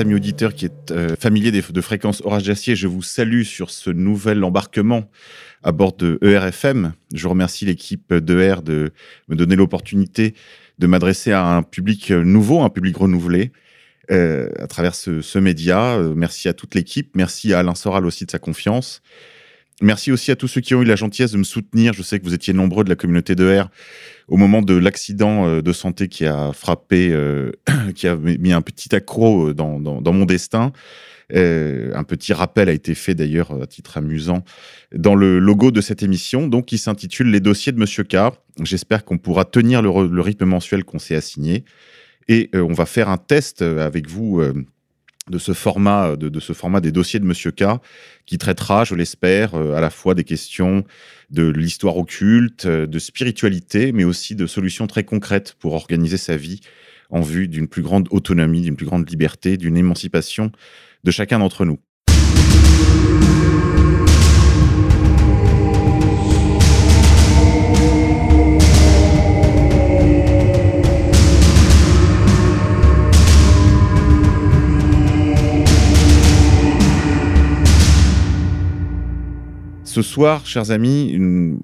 Amis auditeurs qui êtes euh, familiers des, de fréquences orage d'acier, je vous salue sur ce nouvel embarquement à bord de ERFM. Je remercie l'équipe d'ER de me donner l'opportunité de m'adresser à un public nouveau, un public renouvelé. Euh, à travers ce, ce média. Euh, merci à toute l'équipe. Merci à Alain Soral aussi de sa confiance. Merci aussi à tous ceux qui ont eu la gentillesse de me soutenir. Je sais que vous étiez nombreux de la communauté de R au moment de l'accident euh, de santé qui a frappé, euh, qui a mis un petit accro dans, dans, mon destin. Euh, un petit rappel a été fait d'ailleurs à titre amusant dans le logo de cette émission, donc qui s'intitule Les dossiers de Monsieur K. J'espère qu'on pourra tenir le, rythme mensuel qu'on s'est assigné. Et euh, on va faire un test euh, avec vous euh, de ce format, de, de, ce format des dossiers de Monsieur K, qui traitera, je l'espère, à la fois des questions de l'histoire occulte, de spiritualité, mais aussi de solutions très concrètes pour organiser sa vie en vue d'une plus grande autonomie, d'une plus grande liberté, d'une émancipation de chacun d'entre nous. Ce soir, chers amis,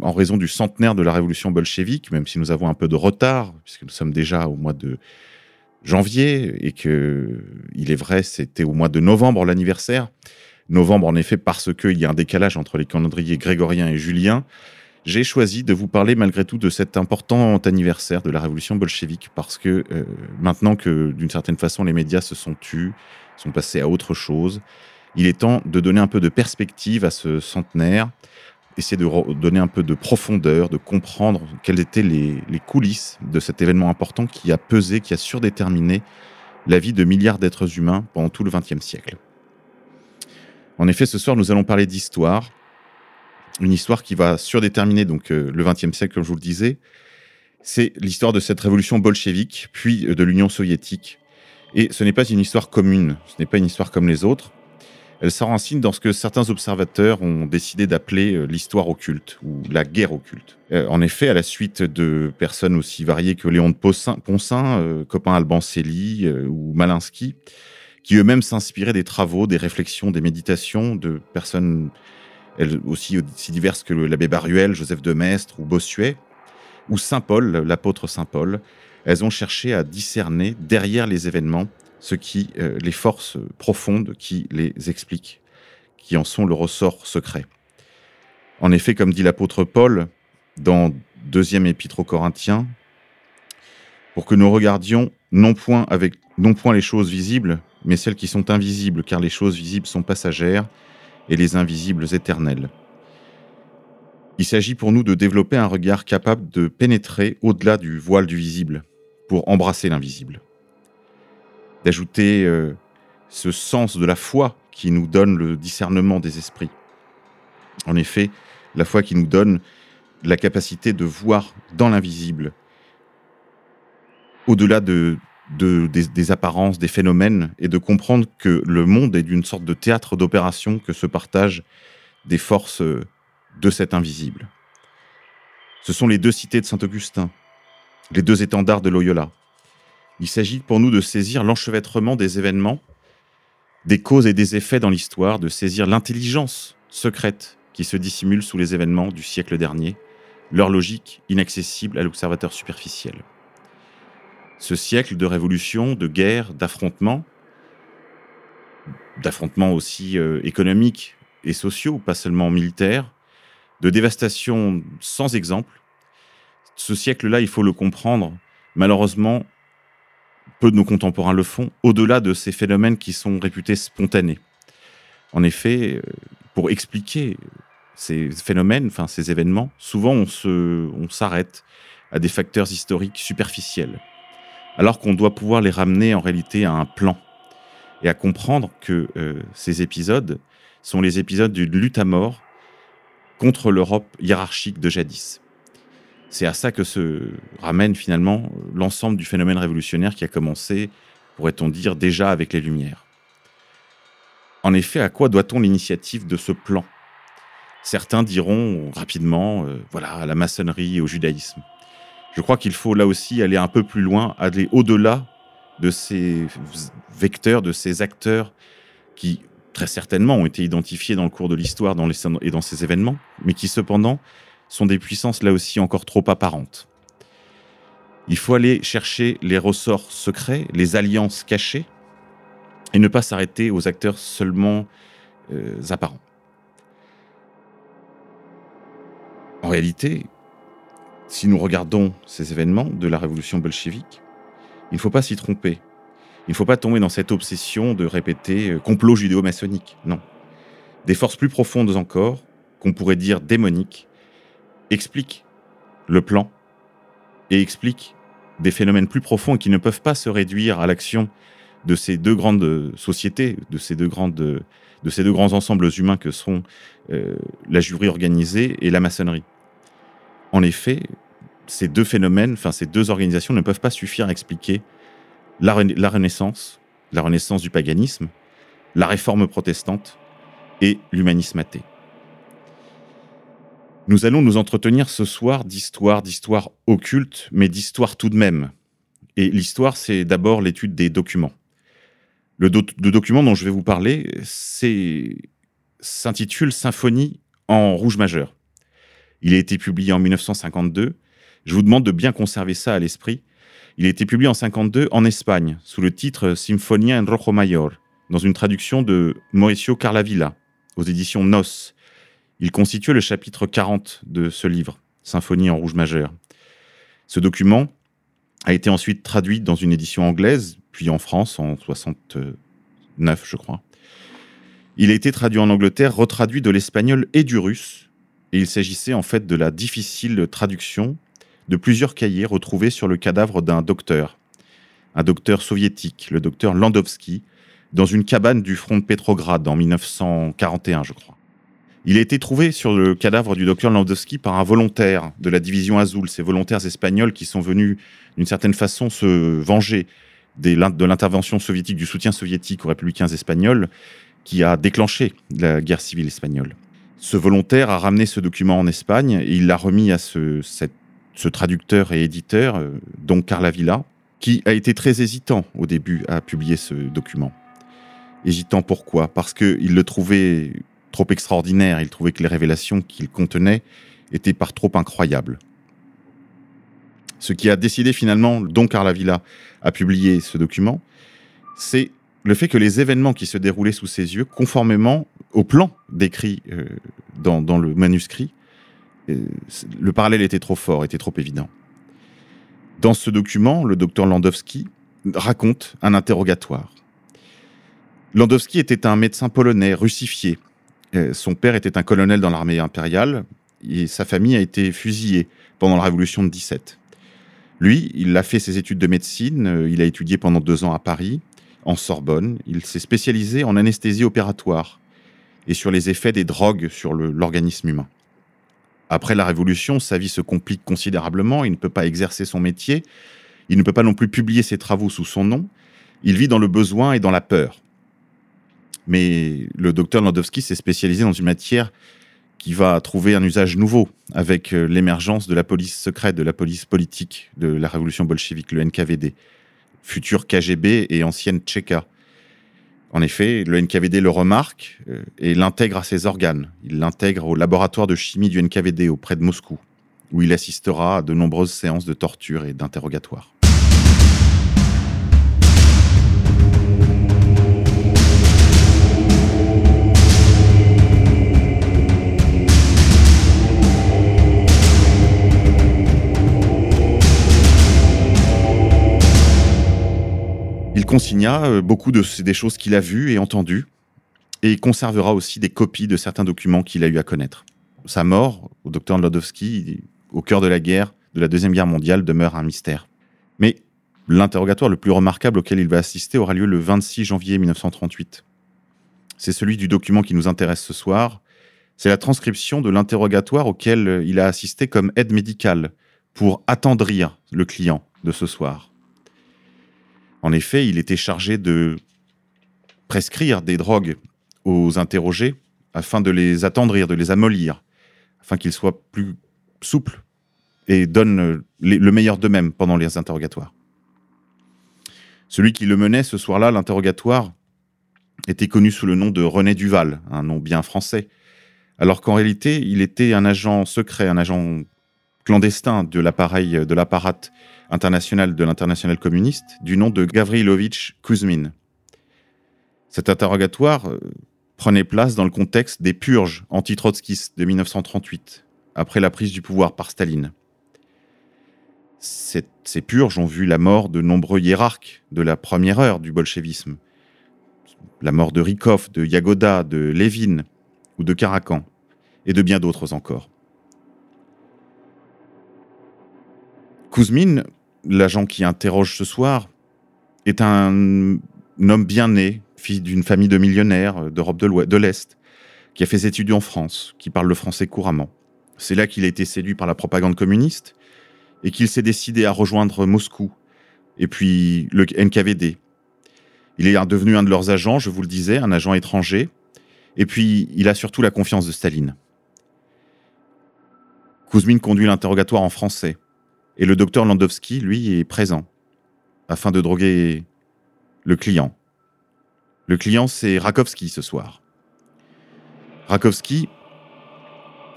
en raison du centenaire de la révolution bolchevique, même si nous avons un peu de retard, puisque nous sommes déjà au mois de janvier et que, il est vrai, c'était au mois de novembre l'anniversaire. Novembre, en effet, parce qu'il y a un décalage entre les calendriers grégoriens et juliens. J'ai choisi de vous parler malgré tout de cet important anniversaire de la révolution bolchevique parce que euh, maintenant que d'une certaine façon les médias se sont tus, sont passés à autre chose, il est temps de donner un peu de perspective à ce centenaire, essayer de donner un peu de profondeur, de comprendre quelles étaient les, coulisses de cet événement important qui a pesé, qui a surdéterminé la vie de milliards d'êtres humains pendant tout le XXe siècle. En effet, ce soir, nous allons parler d'histoire, une histoire qui va surdéterminer donc euh, le XXe siècle, comme je vous le disais. C'est l'histoire de cette révolution bolchevique, puis de l'Union soviétique. Et ce n'est pas une histoire commune, ce n'est pas une histoire comme les autres. Elle s'enracine dans ce que certains observateurs ont décidé d'appeler euh, l'histoire occulte ou la guerre occulte. Euh, en effet, à la suite de personnes aussi variées que Léon de Poncin, Poncin euh, copain Alban Cély euh, ou Malinsky, qui eux-mêmes s'inspiraient des travaux, des réflexions, des méditations de personnes elles aussi aussi diverses que l'abbé Baruel, Joseph de Maistre ou Bossuet, ou Saint Paul, l'apôtre Saint Paul, elles ont cherché à discerner derrière les événements ce qui, euh, les forces profondes qui les expliquent, qui en sont le ressort secret. En effet, comme dit l'apôtre Paul dans deuxième épître aux Corinthiens, pour que nous regardions non point avec non point les choses visibles, mais celles qui sont invisibles, car les choses visibles sont passagères et les invisibles éternelles. Il s'agit pour nous de développer un regard capable de pénétrer au-delà du voile du visible pour embrasser l'invisible d'ajouter euh, ce sens de la foi qui nous donne le discernement des esprits. En effet, la foi qui nous donne la capacité de voir dans l'invisible, au-delà de, de, des, des apparences, des phénomènes, et de comprendre que le monde est d'une sorte de théâtre d'opération que se partagent des forces euh, de cet invisible. Ce sont les deux cités de Saint-Augustin, les deux étendards de Loyola, il s'agit pour nous de saisir l'enchevêtrement des événements, des causes et des effets dans l'histoire, de saisir l'intelligence secrète qui se dissimule sous les événements du siècle dernier, leur logique inaccessible à l'observateur superficiel. Ce siècle de révolution, de guerre, d'affrontements, d'affrontements aussi euh, économiques et sociaux, pas seulement militaires, de dévastation sans exemple. Ce siècle-là, il faut le comprendre, malheureusement, peu de nos contemporains le font, au-delà de ces phénomènes qui sont réputés spontanés. En effet, euh, pour expliquer ces phénomènes, enfin ces événements, souvent on se, on s'arrête à des facteurs historiques superficiels, alors qu'on doit pouvoir les ramener en réalité à un plan et à comprendre que euh, ces épisodes sont les épisodes d'une lutte à mort contre l'Europe hiérarchique de jadis. C'est à ça que se ramène finalement l'ensemble du phénomène révolutionnaire qui a commencé, pourrait-on dire, déjà avec les Lumières. En effet, à quoi doit-on l'initiative de ce plan? Certains diront rapidement, euh, voilà, à la maçonnerie et au judaïsme. Je crois qu'il faut là aussi aller un peu plus loin, aller au-delà de ces vecteur de ces acteurs qui, très certainement, ont été identifiés dans le cours de l'histoire et dans ces événements, mais qui cependant sont des puissances là aussi encore trop apparentes. Il faut aller chercher les ressorts secrets, les alliances cachées, et ne pas s'arrêter aux acteurs seulement euh, apparents. En réalité, si nous regardons ces événements de la révolution bolchevique, il ne faut pas s'y tromper. Il ne faut pas tomber dans cette obsession de répéter euh, complot judéo-maçonnique. Non. Des forces plus profondes encore, qu'on pourrait dire démoniques, expliquent le plan et expliquent des phénomènes plus profonds qui ne peuvent pas se réduire à l'action de ces deux grandes sociétés, de ces deux, grandes, de ces deux grands ensembles humains que sont euh, la jury organisée et la maçonnerie. En effet, ces deux phénomènes, enfin ces deux organisations ne peuvent pas suffire à expliquer la, Renaissance, la Renaissance du paganisme, la réforme protestante et l'humanisme athée. Nous allons nous entretenir ce soir d'histoire, d'histoire occulte, mais d'histoire tout de même. Et l'histoire, c'est d'abord l'étude des documents. Le, document dont je vais vous parler s'intitule Symphonie en rouge majeur. Il a été publié en 1952. Je vous demande de bien conserver ça à l'esprit. Il a été publié en 52 en Espagne sous le titre Sinfonia en rojo mayor, dans une traduction de Mauricio Carlavilla aux éditions Nos, il constituait le chapitre 40 de ce livre, Symphonie en rouge majeur. Ce document a été ensuite traduit dans une édition anglaise, puis en France en 69, je crois. Il a été traduit en Angleterre, retraduit de l'espagnol et du russe, et il s'agissait en fait de la difficile traduction de plusieurs cahiers retrouvés sur le cadavre d'un docteur, un docteur soviétique, le docteur Landowski, dans une cabane du front de Petrograd en 1941, je crois. Il a été trouvé sur le cadavre du docteur Landowski par un volontaire de la division Azul, ces volontaires espagnols qui sont venus d'une certaine façon se venger de l'intervention soviétique, du soutien soviétique aux républicains espagnols qui a déclenché la guerre civile espagnole. Ce volontaire a ramené ce document en Espagne et il l'a remis à ce, traducteur et éditeur, euh, donc Carla Villa, qui a été très hésitant au début à publier ce document. Hésitant pourquoi? Parce qu'il le trouvait trop extraordinaire. Il trouvait que les révélations qu'il contenait étaient par trop incroyables. Ce qui a décidé finalement, dont Carla Villa a publié ce document, c'est le fait que les événements qui se déroulaient sous ses yeux, conformément au plan décrit euh, dans, le manuscrit, euh, le parallèle était trop fort, était trop évident. Dans ce document, le docteur Landowski raconte un interrogatoire. Landowski était un médecin polonais russifié son père était un colonel dans l'armée impériale et sa famille a été fusillée pendant la Révolution de 17. Lui, il a fait ses études de médecine, euh, il a étudié pendant deux ans à Paris, en Sorbonne. Il s'est spécialisé en anesthésie opératoire et sur les effets des drogues sur l'organisme humain. Après la Révolution, sa vie se complique considérablement, il ne peut pas exercer son métier, il ne peut pas non plus publier ses travaux sous son nom, il vit dans le besoin et dans la peur. Mais le docteur Landowski s'est spécialisé dans une matière qui va trouver un usage nouveau avec euh, l'émergence de la police secrète, de la police politique de la révolution bolchevique, le NKVD, futur KGB et ancienne Tchéka. En effet, le NKVD le remarque euh, et l'intègre à ses organes. Il l'intègre au laboratoire de chimie du NKVD auprès de Moscou, où il assistera à de nombreuses séances de torture et d'interrogatoire. Il consigna euh, beaucoup de des choses qu'il a vues et entendues, et il conservera aussi des copies de certains documents qu'il a eu à connaître. Sa mort, au docteur Lodowski, au cœur de la guerre, de la Deuxième Guerre mondiale, demeure un mystère. Mais l'interrogatoire le plus remarquable auquel il va assister aura lieu le 26 janvier 1938. C'est celui du document qui nous intéresse ce soir. C'est la transcription de l'interrogatoire auquel il a assisté comme aide médicale pour attendrir le client de ce soir. En effet, il était chargé de prescrire des drogues aux interrogés afin de les attendrir, de les amollir, afin qu'ils soient plus souples et donnent le meilleur d'eux-mêmes pendant les interrogatoires. Celui qui le menait ce soir-là, l'interrogatoire, était connu sous le nom de René Duval, un nom bien français, alors qu'en réalité, il était un agent secret, un agent clandestin de l'appareil de l'apparat international de l'international communiste, du nom de Gavrilovitch Kuzmin. Cet interrogatoire euh, prenait place dans le contexte des purges anti-trotskistes de 1938, après la prise du pouvoir par Staline. ces purges ont vu la mort de nombreux hiérarques de la première heure du bolchevisme, la mort de Rykov, de Yagoda, de Lévin ou de Karakan, et de bien d'autres encore. Kuzmin, l'agent qui interroge ce soir, est un homme bien né, fils d'une famille de millionnaires d'Europe de l'Est, qui a fait ses études en France, qui parle le français couramment. C'est là qu'il a été séduit par la propagande communiste et qu'il s'est décidé à rejoindre Moscou et puis le NKVD, il est devenu un de leurs agents, je vous le disais, un agent étranger. Et puis, il a surtout la confiance de Staline. Kuzmin conduit l'interrogatoire en français. Et le docteur Landowski, lui, est présent, afin de droguer le client. Le client, c'est Rakowski ce soir. Rakowski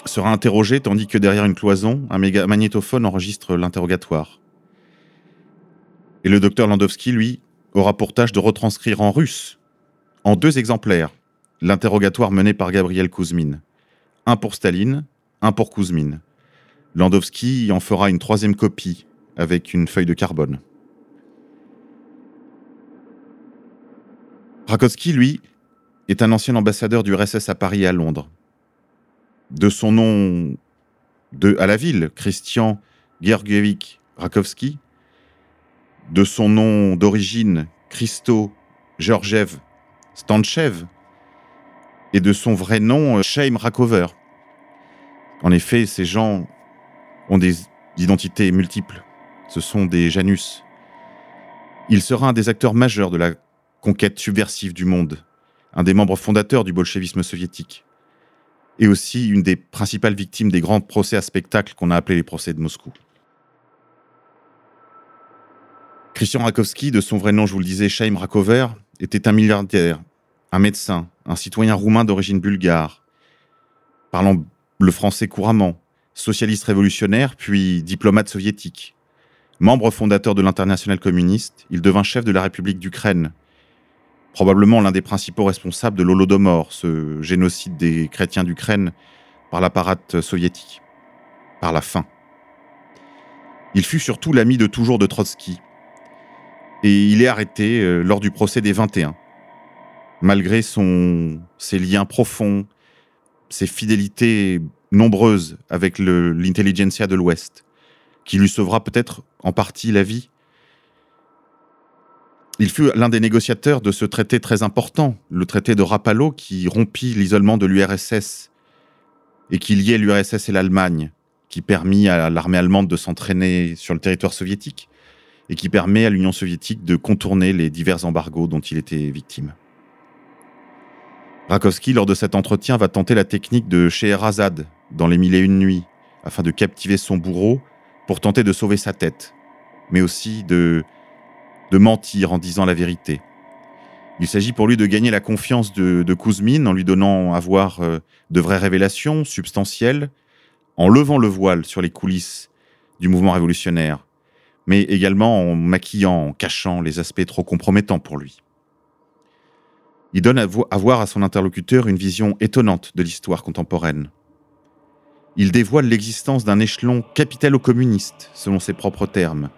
sera interrogé tandis que derrière une cloison, un magnétophone enregistre l'interrogatoire. Et le docteur Landowski, lui, aura pour tâche de retranscrire en russe, en deux exemplaires, l'interrogatoire mené par Gabriel Kuzmin. Un pour Staline, un pour Kuzmin. Landowski en fera une troisième copie avec une feuille de carbone. Rakowski, lui, est un ancien ambassadeur du RSS à Paris et à Londres. De son nom de, à la ville, Christian Georgievich Rakowski, de son nom d'origine, Christo Georgiev Stanchev, et de son vrai nom, Shaim Rakover. En effet, ces gens ont des identités multiples. Ce sont des Janus. Il sera un des acteurs majeurs de la conquête subversive du monde, un des membres fondateurs du bolchevisme soviétique, et aussi une des principales victimes des grands procès à spectacle qu'on a appelés les procès de Moscou. Christian Rakowski, de son vrai nom, je vous le disais, Chaim Rakover, était un milliardaire, un médecin, un citoyen roumain d'origine bulgare, parlant le français couramment, socialiste révolutionnaire, puis diplomate soviétique. Membre fondateur de l'international communiste, il devint chef de la République d'Ukraine, probablement l'un des principaux responsables de l'Holodomor, ce génocide des chrétiens d'Ukraine par l'apparat soviétique, par la faim. Il fut surtout l'ami de toujours de Trotsky, et il est arrêté euh, lors du procès des 21. Malgré ses liens profonds, ses fidélités nombreuses avec l'intelligentsia de l'Ouest, qui lui sauvera peut-être en partie la vie. Il fut l'un des négociateurs de ce traité très important, le traité de Rapallo, qui rompit l'isolement de l'URSS et qui liait l'URSS et l'Allemagne, qui permit à l'armée allemande de s'entraîner sur le territoire soviétique et qui permet à l'Union soviétique de contourner les divers embargos dont il était victime. Rakowski, lors de cet entretien, va tenter la technique de Scheherazade dans Les Mille et Une Nuits, afin de captiver son bourreau pour tenter de sauver sa tête, mais aussi de, mentir en disant la vérité. Il s'agit pour lui de gagner la confiance de, de en lui donnant à voir euh, de vraies révélations substantielles, en levant le voile sur les coulisses du mouvement révolutionnaire, mais également en maquillant, en cachant les aspects trop compromettants pour lui. Il donne à, voir à son interlocuteur une vision étonnante de l'histoire contemporaine. Il dévoile l'existence d'un échelon capitalo-communiste, selon ses propres termes,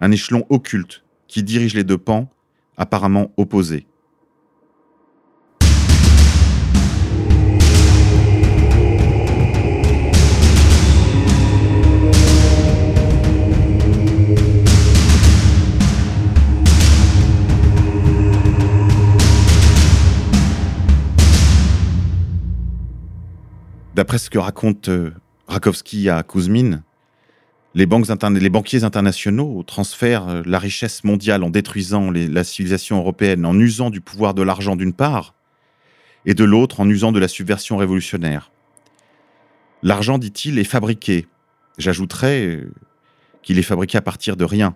un échelon occulte qui dirige les deux pans, apparemment opposés. D'après ce que raconte euh, Rakowski à Kuzmin, les, banquiers internationaux transfèrent euh, la richesse mondiale en détruisant la civilisation européenne, en usant du pouvoir de l'argent d'une part, et de l'autre en usant de la subversion révolutionnaire. L'argent, dit-il, est fabriqué. J'ajouterais euh, qu'il est fabriqué à partir de rien,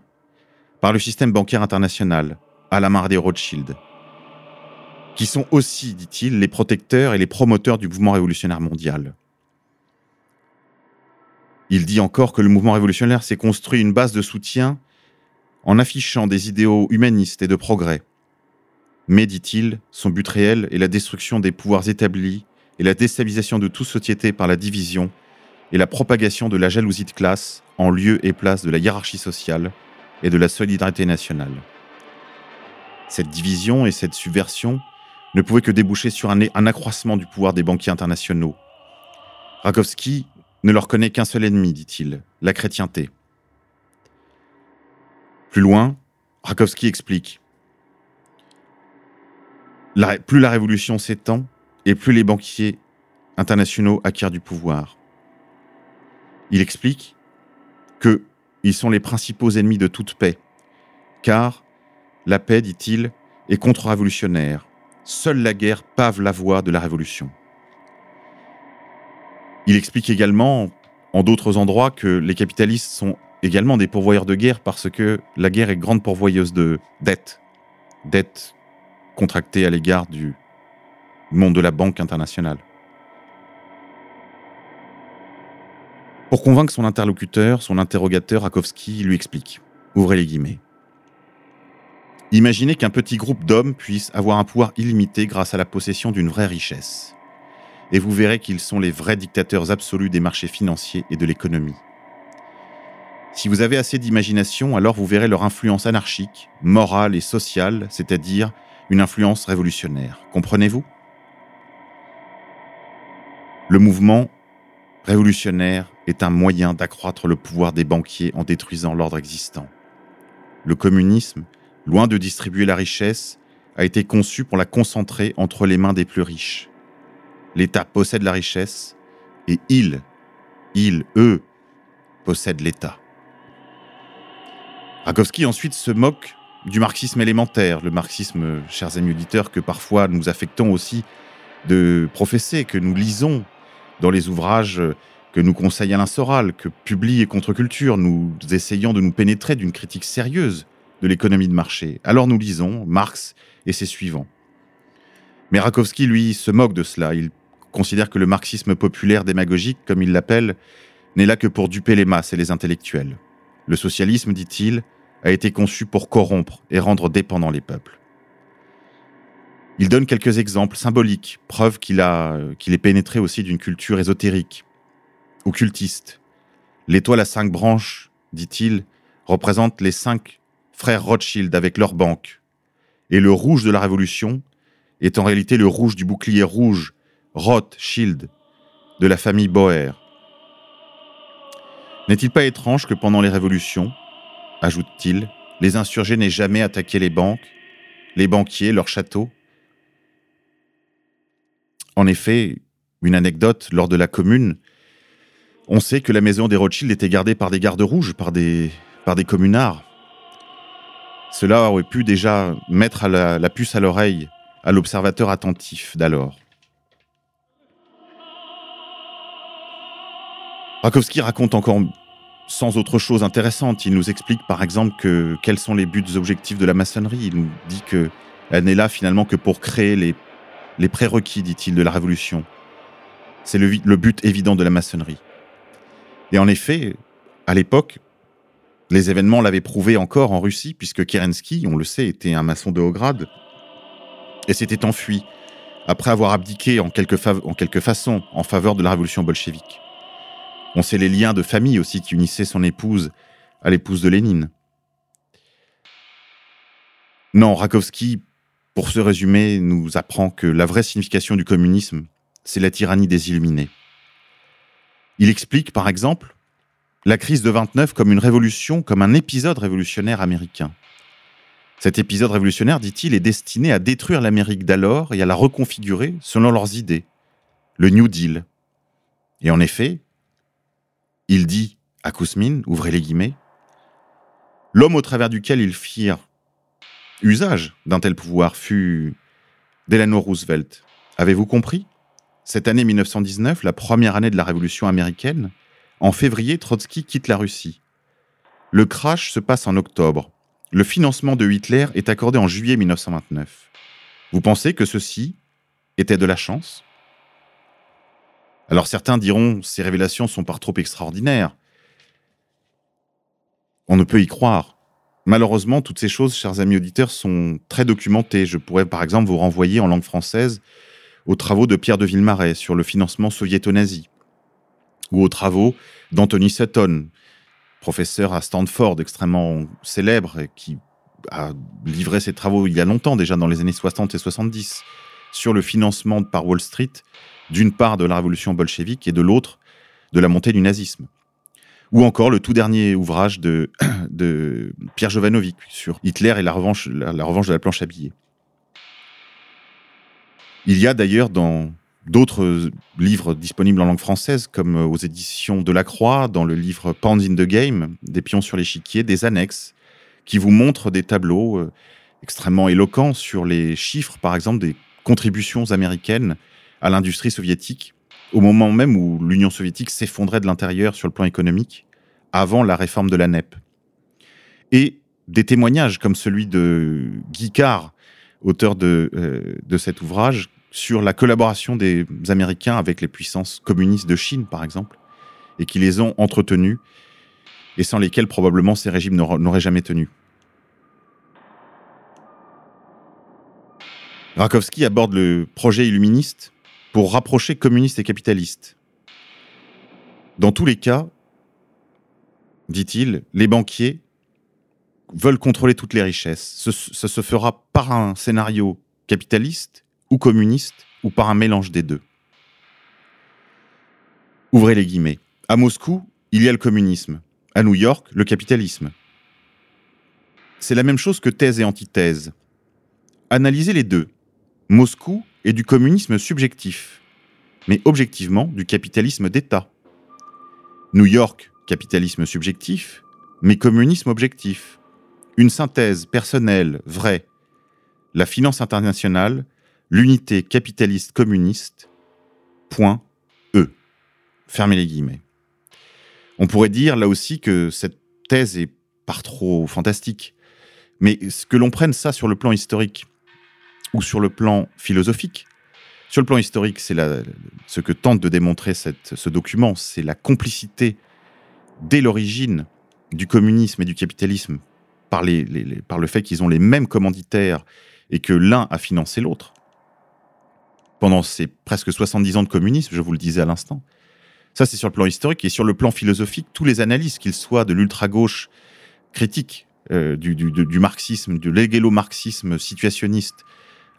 par le système bancaire international, à la main des Rothschild, qui sont aussi, dit-il, les protecteurs et les promoteurs du mouvement révolutionnaire mondial. Il dit encore que le mouvement révolutionnaire s'est construit une base de soutien en affichant des idéaux humanistes et de progrès. Mais, dit-il, son but réel est la destruction des pouvoirs établis et la déstabilisation de toute société par la division et la propagation de la jalousie de classe en lieu et place de la hiérarchie sociale et de la solidarité nationale. Cette division et cette subversion ne pouvaient que déboucher sur un, un accroissement du pouvoir des banquiers internationaux. Rakowski ne leur connaît qu'un seul ennemi, dit-il, la chrétienté. Plus loin, Rakowski explique Plus la révolution s'étend, et plus les banquiers internationaux acquièrent du pouvoir. Il explique que ils sont les principaux ennemis de toute paix, car la paix, dit-il, est contre-révolutionnaire. Seule la guerre pave la voie de la révolution. Il explique également, en d'autres endroits, que les capitalistes sont également des pourvoyeurs de guerre parce que la guerre est grande pourvoyeuse de dettes. Dettes contractées à l'égard du monde de la Banque internationale. Pour convaincre son interlocuteur, son interrogateur, Rakowski lui explique. Ouvrez les guillemets. Imaginez qu'un petit groupe d'hommes puisse avoir un pouvoir illimité grâce à la possession d'une vraie richesse. Et vous verrez qu'ils sont les vrais dictateurs absolus des marchés financiers et de l'économie. Si vous avez assez d'imagination, alors vous verrez leur influence anarchique, morale et sociale, c'est-à-dire une influence révolutionnaire. Comprenez-vous? Le mouvement révolutionnaire est un moyen d'accroître le pouvoir des banquiers en détruisant l'ordre existant. Le communisme, loin de distribuer la richesse, a été conçu pour la concentrer entre les mains des plus riches. L'État possède la richesse et ils, ils, eux, possèdent l'État. Rakowski ensuite se moque du marxisme élémentaire, le marxisme, chers amis auditeurs, que parfois nous affectons aussi de professer, que nous lisons dans les ouvrages que nous conseille Alain Soral, que publie Contre-Culture, nous essayons de nous pénétrer d'une critique sérieuse de l'économie de marché. Alors nous lisons Marx et ses suivants. Mais Rakowski, lui, se moque de cela. Il considère que le marxisme populaire démagogique, comme il l'appelle, n'est là que pour duper les masses et les intellectuels. Le socialisme, dit-il, a été conçu pour corrompre et rendre dépendants les peuples. Il donne quelques exemples symboliques, preuve qu'il qu'il est pénétré aussi d'une culture ésotérique, occultiste. L'étoile à cinq branches, dit-il, représente les cinq frères Rothschild avec leur banque. Et le rouge de la Révolution est en réalité le rouge du bouclier rouge, Rothschild, de la famille Boer. N'est-il pas étrange que pendant les révolutions, ajoute-t-il, les insurgés n'aient jamais attaqué les banques, les banquiers, leurs châteaux? En effet, une anecdote, lors de la commune, on sait que la maison des Rothschild était gardée par des gardes rouges, par des, par des communards. Cela aurait pu déjà mettre la, puce à l'oreille à l'observateur attentif d'alors. Rakowski raconte encore sans autre chose intéressante. Il nous explique par exemple que quels sont les buts objectifs de la maçonnerie. Il nous dit que elle n'est là finalement que pour créer les, les prérequis, dit-il, de la révolution. C'est le, but évident de la maçonnerie. Et en effet, à l'époque, les événements l'avaient prouvé encore en Russie, puisque Kerensky, on le sait, était un maçon de haut grade, et s'était enfui après avoir abdiqué en quelque, en quelque façon en faveur de la révolution bolchevique. On sait les liens de famille aussi qui unissaient son épouse à l'épouse de Lénine. Non, Rakowski, pour ce résumé, nous apprend que la vraie signification du communisme, c'est la tyrannie des illuminés. Il explique, par exemple, la crise de 29 comme une révolution, comme un épisode révolutionnaire américain. Cet épisode révolutionnaire, dit-il, est destiné à détruire l'Amérique d'alors et à la reconfigurer selon leurs idées, le New Deal. Et en effet, il dit à Kousmine, ouvrez les guillemets, l'homme au travers duquel ils firent usage d'un tel pouvoir fut Delano Roosevelt. Avez-vous compris? Cette année 1919, la première année de la Révolution américaine, en février, Trotsky quitte la Russie. Le crash se passe en octobre. le financement de Hitler est accordé en juillet 1929. Vous pensez que ceci était de la chance? Alors certains diront ces révélations sont par trop extraordinaires. On ne peut y croire. Malheureusement, toutes ces choses, chers amis auditeurs, sont très documentées. Je pourrais par exemple vous renvoyer en langue française aux travaux de Pierre de Villemarais sur le financement soviéto-nazi, ou aux travaux d'Anthony Sutton, professeur à Stanford extrêmement célèbre qui a livré ses travaux il y a longtemps, déjà dans les années 60 et 70, sur le financement par Wall Street, d'une part de la révolution bolchevique et de l'autre de la montée du nazisme. Ou encore le tout dernier ouvrage de, de Pierre Jovanovic sur Hitler et la revanche, la revanche de la planche à billets. Il y a d'ailleurs dans d'autres livres disponibles en langue française, comme aux éditions de la Croix, dans le livre Pawns in the Game, des pions sur l'échiquier, des annexes qui vous montrent des tableaux euh, extrêmement éloquents sur les chiffres, par exemple, des contributions américaines à l'industrie soviétique, au moment même où l'Union soviétique s'effondrait de l'intérieur sur le plan économique, avant la réforme de la NEP. Et des témoignages comme celui de Guy Carr, auteur de, euh, de cet ouvrage, sur la collaboration des Américains avec les puissances communistes de Chine, par exemple, et qui les ont entretenus, et sans lesquels probablement ces régimes n'auraient jamais tenu. Rakowski aborde le projet illuministe pour rapprocher communistes et capitalistes. Dans tous les cas, dit-il, les banquiers veulent contrôler toutes les richesses. Ce, ça se fera par un scénario capitaliste ou communiste, ou par un mélange des deux. Ouvrez les guillemets. À Moscou, il y a le communisme. À New York, le capitalisme. C'est la même chose que thèse et antithèse. Analysez les deux. Moscou est du communisme subjectif, mais objectivement du capitalisme d'État. New York, capitalisme subjectif, mais communisme objectif. Une synthèse personnelle, vraie. La finance internationale l'unité capitaliste communiste, point E. Fermez les guillemets. On pourrait dire là aussi que cette thèse est pas trop fantastique. Mais que l'on prenne ça sur le plan historique ou sur le plan philosophique, sur le plan historique, c'est ce que tente de démontrer ce document, c'est la complicité dès l'origine du communisme et du capitalisme par, par le fait qu'ils ont les mêmes commanditaires et que l'un a financé l'autre pendant ces presque 70 ans de communisme, je vous le disais à l'instant. Ça, c'est sur le plan historique et sur le plan philosophique, tous les analystes, qu'ils soient de l'ultra-gauche critique euh, du, marxisme, du légélo-marxisme situationniste,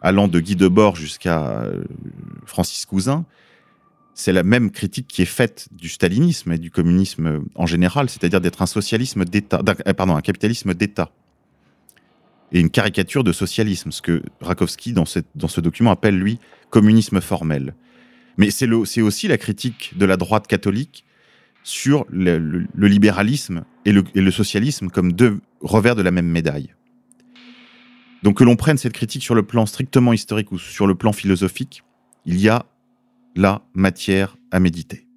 allant de Guy Debord jusqu'à euh, Francis Cousin, c'est la même critique qui est faite du stalinisme et du communisme en général, c'est-à-dire d'être un socialisme d'État, euh, pardon, un capitalisme d'État et une caricature de socialisme, ce que Rakowski, dans, dans ce document, appelle, lui, communisme formel. Mais c'est aussi la critique de la droite catholique sur le, libéralisme et le, et le, socialisme comme deux revers de la même médaille. Donc que l'on prenne cette critique sur le plan strictement historique ou sur le plan philosophique, il y a la matière à méditer.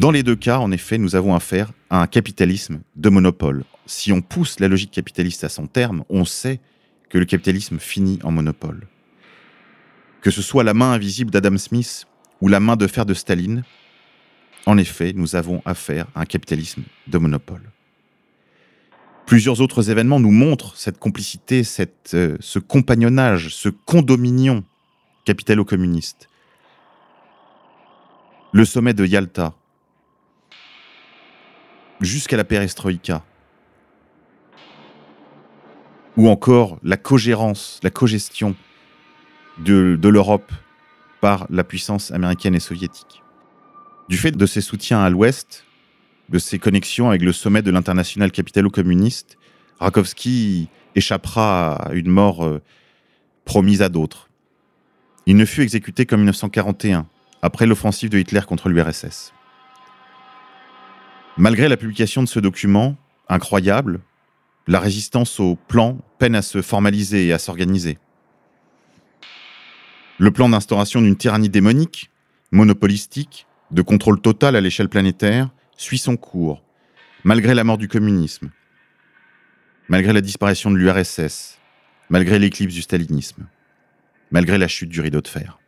Dans les deux cas, en effet, nous avons affaire à un capitalisme de monopole. Si on pousse la logique capitaliste à son terme, on sait que le capitalisme finit en monopole. Que ce soit la main invisible d'Adam Smith ou la main de fer de Staline, en effet, nous avons affaire à un capitalisme de monopole. Plusieurs autres événements nous montrent cette complicité, cette, euh, ce compagnonnage, ce condominion capitalo-communiste. Le sommet de Yalta, jusqu'à la perestroïka. Ou encore la cogérance, la cogestion de, de l'Europe par la puissance américaine et soviétique. Du fait de ses soutiens à l'Ouest, de ses connexions avec le sommet de l'international capitalo-communiste, Rakowski échappera à une mort euh, promise à d'autres. Il ne fut exécuté qu'en 1941, après l'offensive de Hitler contre l'URSS. Malgré la publication de ce document, incroyable, la résistance au plan peine à se formaliser et à s'organiser. Le plan d'instauration d'une tyrannie démonique, monopolistique, de contrôle total à l'échelle planétaire, suit son cours, malgré la mort du communisme, malgré la disparition de l'URSS, malgré l'éclipse du stalinisme, malgré la chute du rideau de fer.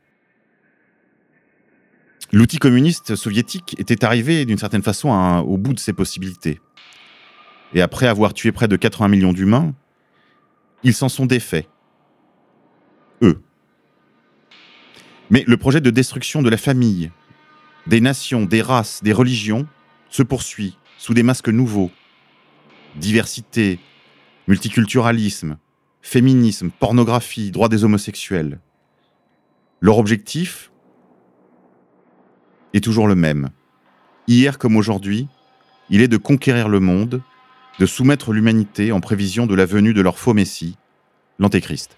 L'outil communiste soviétique était arrivé d'une certaine façon au bout de ses possibilités. Et après avoir tué près de 80 millions d'humains, ils s'en sont défaits. Eux. Mais le projet de destruction de la famille, des nations, des races, des religions se poursuit sous des masques nouveaux. Diversité, multiculturalisme, féminisme, pornographie, droits des homosexuels. Leur objectif est toujours le même. Hier comme aujourd'hui, il est de conquérir le monde, de soumettre l'humanité en prévision de la venue de leur faux Messie, l'Antéchrist.